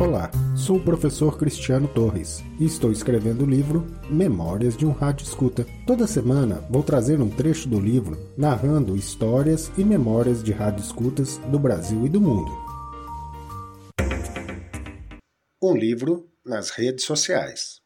Olá, sou o professor Cristiano Torres e estou escrevendo o livro Memórias de um Rádio Escuta. Toda semana vou trazer um trecho do livro narrando histórias e memórias de rádio escutas do Brasil e do mundo. Um livro nas redes sociais.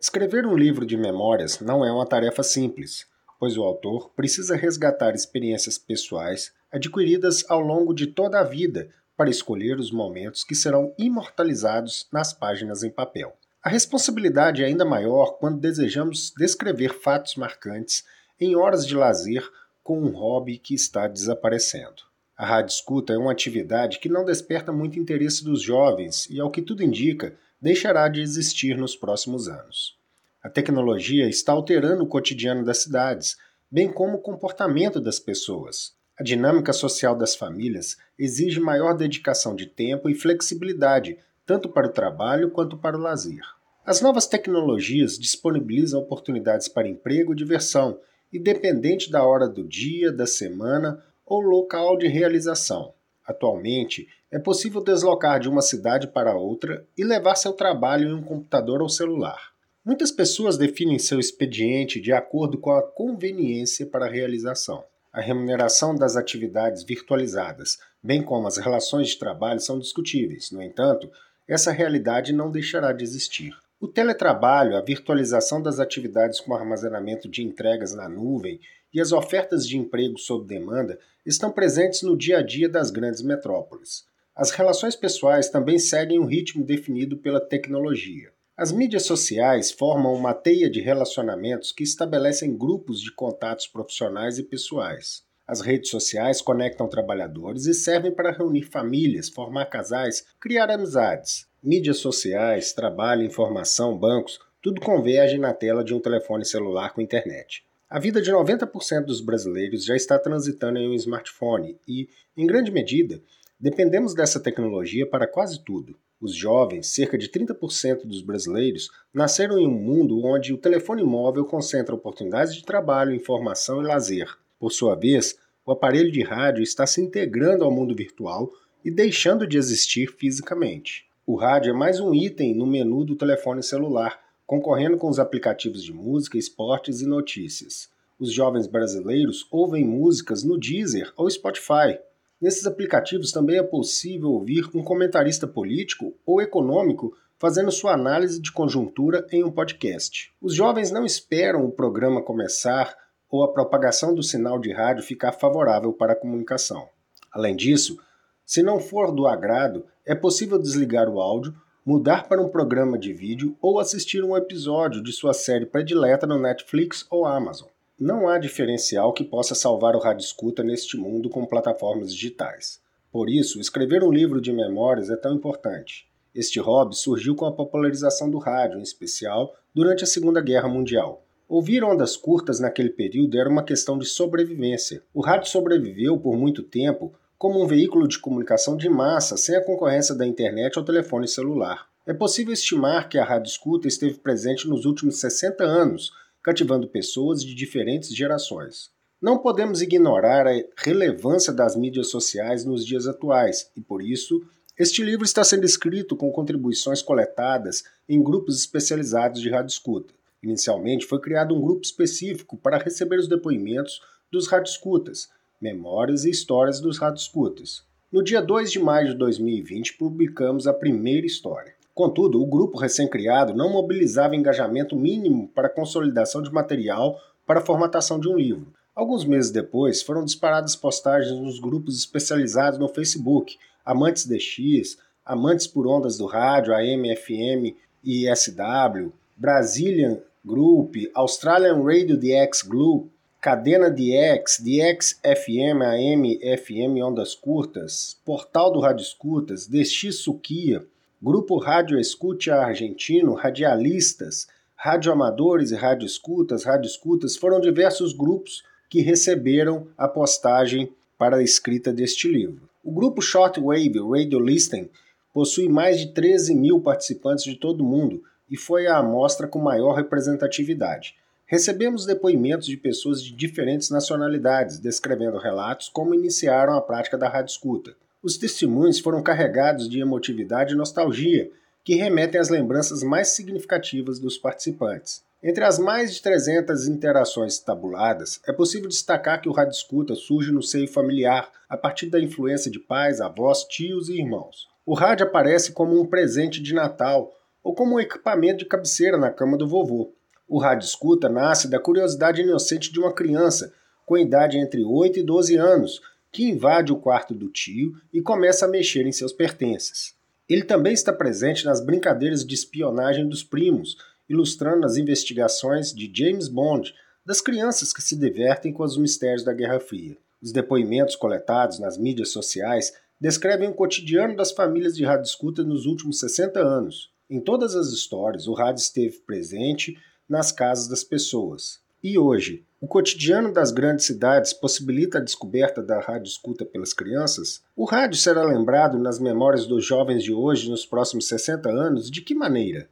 Escrever um livro de memórias não é uma tarefa simples, pois o autor precisa resgatar experiências pessoais adquiridas ao longo de toda a vida para escolher os momentos que serão imortalizados nas páginas em papel. A responsabilidade é ainda maior quando desejamos descrever fatos marcantes em horas de lazer com um hobby que está desaparecendo. A rádio escuta é uma atividade que não desperta muito interesse dos jovens e, ao que tudo indica, deixará de existir nos próximos anos. A tecnologia está alterando o cotidiano das cidades, bem como o comportamento das pessoas. A dinâmica social das famílias exige maior dedicação de tempo e flexibilidade, tanto para o trabalho quanto para o lazer. As novas tecnologias disponibilizam oportunidades para emprego e diversão, independente da hora do dia, da semana ou local de realização. Atualmente, é possível deslocar de uma cidade para outra e levar seu trabalho em um computador ou celular. Muitas pessoas definem seu expediente de acordo com a conveniência para a realização. A remuneração das atividades virtualizadas, bem como as relações de trabalho, são discutíveis. No entanto, essa realidade não deixará de existir. O teletrabalho, a virtualização das atividades com armazenamento de entregas na nuvem e as ofertas de emprego sob demanda estão presentes no dia a dia das grandes metrópoles. As relações pessoais também seguem um ritmo definido pela tecnologia. As mídias sociais formam uma teia de relacionamentos que estabelecem grupos de contatos profissionais e pessoais. As redes sociais conectam trabalhadores e servem para reunir famílias, formar casais, criar amizades. Mídias sociais, trabalho, informação, bancos, tudo converge na tela de um telefone celular com internet. A vida de 90% dos brasileiros já está transitando em um smartphone e, em grande medida, dependemos dessa tecnologia para quase tudo. Os jovens, cerca de 30% dos brasileiros, nasceram em um mundo onde o telefone móvel concentra oportunidades de trabalho, informação e lazer. Por sua vez, o aparelho de rádio está se integrando ao mundo virtual e deixando de existir fisicamente. O rádio é mais um item no menu do telefone celular, concorrendo com os aplicativos de música, esportes e notícias. Os jovens brasileiros ouvem músicas no Deezer ou Spotify, Nesses aplicativos também é possível ouvir um comentarista político ou econômico fazendo sua análise de conjuntura em um podcast. Os jovens não esperam o programa começar ou a propagação do sinal de rádio ficar favorável para a comunicação. Além disso, se não for do agrado, é possível desligar o áudio, mudar para um programa de vídeo ou assistir um episódio de sua série predileta no Netflix ou Amazon. Não há diferencial que possa salvar o rádio escuta neste mundo com plataformas digitais. Por isso, escrever um livro de memórias é tão importante. Este hobby surgiu com a popularização do rádio, em especial durante a Segunda Guerra Mundial. Ouvir ondas curtas naquele período era uma questão de sobrevivência. O rádio sobreviveu por muito tempo como um veículo de comunicação de massa sem a concorrência da internet ou telefone celular. É possível estimar que a rádio escuta esteve presente nos últimos 60 anos, cativando pessoas de diferentes gerações. Não podemos ignorar a relevância das mídias sociais nos dias atuais e, por isso, este livro está sendo escrito com contribuições coletadas em grupos especializados de rádio escuta. Inicialmente foi criado um grupo específico para receber os depoimentos dos radioescutas, memórias e histórias dos radioescutas. No dia 2 de maio de 2020, publicamos a primeira história. Contudo, o grupo recém-criado não mobilizava engajamento mínimo para a consolidação de material para a formatação de um livro. Alguns meses depois, foram disparadas postagens nos grupos especializados no Facebook, Amantes DX, Amantes por Ondas do Rádio, AM, FM e SW, Brazilian Group, Australian Radio DX Group, Cadena DX, DX FM, AM, FM Ondas Curtas, Portal do Rádio Escutas, DX Suquia, Grupo Rádio Escute Argentino, Radialistas, Radioamadores e Radioescutas, Radioescutas foram diversos grupos que receberam a postagem para a escrita deste livro. O grupo Shortwave Radio Listening possui mais de 13 mil participantes de todo o mundo e foi a amostra com maior representatividade. Recebemos depoimentos de pessoas de diferentes nacionalidades, descrevendo relatos como iniciaram a prática da rádio escuta. Os testemunhos foram carregados de emotividade e nostalgia, que remetem às lembranças mais significativas dos participantes. Entre as mais de 300 interações tabuladas, é possível destacar que o rádio escuta surge no seio familiar, a partir da influência de pais, avós, tios e irmãos. O rádio aparece como um presente de Natal ou como um equipamento de cabeceira na cama do vovô. O rádio escuta nasce da curiosidade inocente de uma criança, com idade entre 8 e 12 anos, que invade o quarto do tio e começa a mexer em seus pertences. Ele também está presente nas brincadeiras de espionagem dos primos, ilustrando as investigações de James Bond, das crianças que se divertem com os mistérios da Guerra Fria. Os depoimentos coletados nas mídias sociais descrevem o cotidiano das famílias de rádio escuta nos últimos 60 anos. Em todas as histórias, o rádio esteve presente nas casas das pessoas. E hoje, o cotidiano das grandes cidades possibilita a descoberta da rádio escuta pelas crianças? O rádio será lembrado nas memórias dos jovens de hoje nos próximos 60 anos? De que maneira?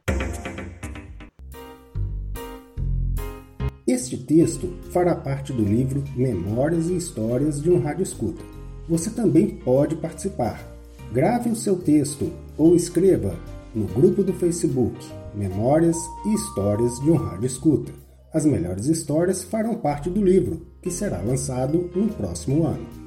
Este texto fará parte do livro Memórias e Histórias de um Rádio Escuta. Você também pode participar. Grave o seu texto ou escreva no grupo do Facebook Memórias e Histórias de um Rádio Escuta. As melhores histórias farão parte do livro, que será lançado no próximo ano.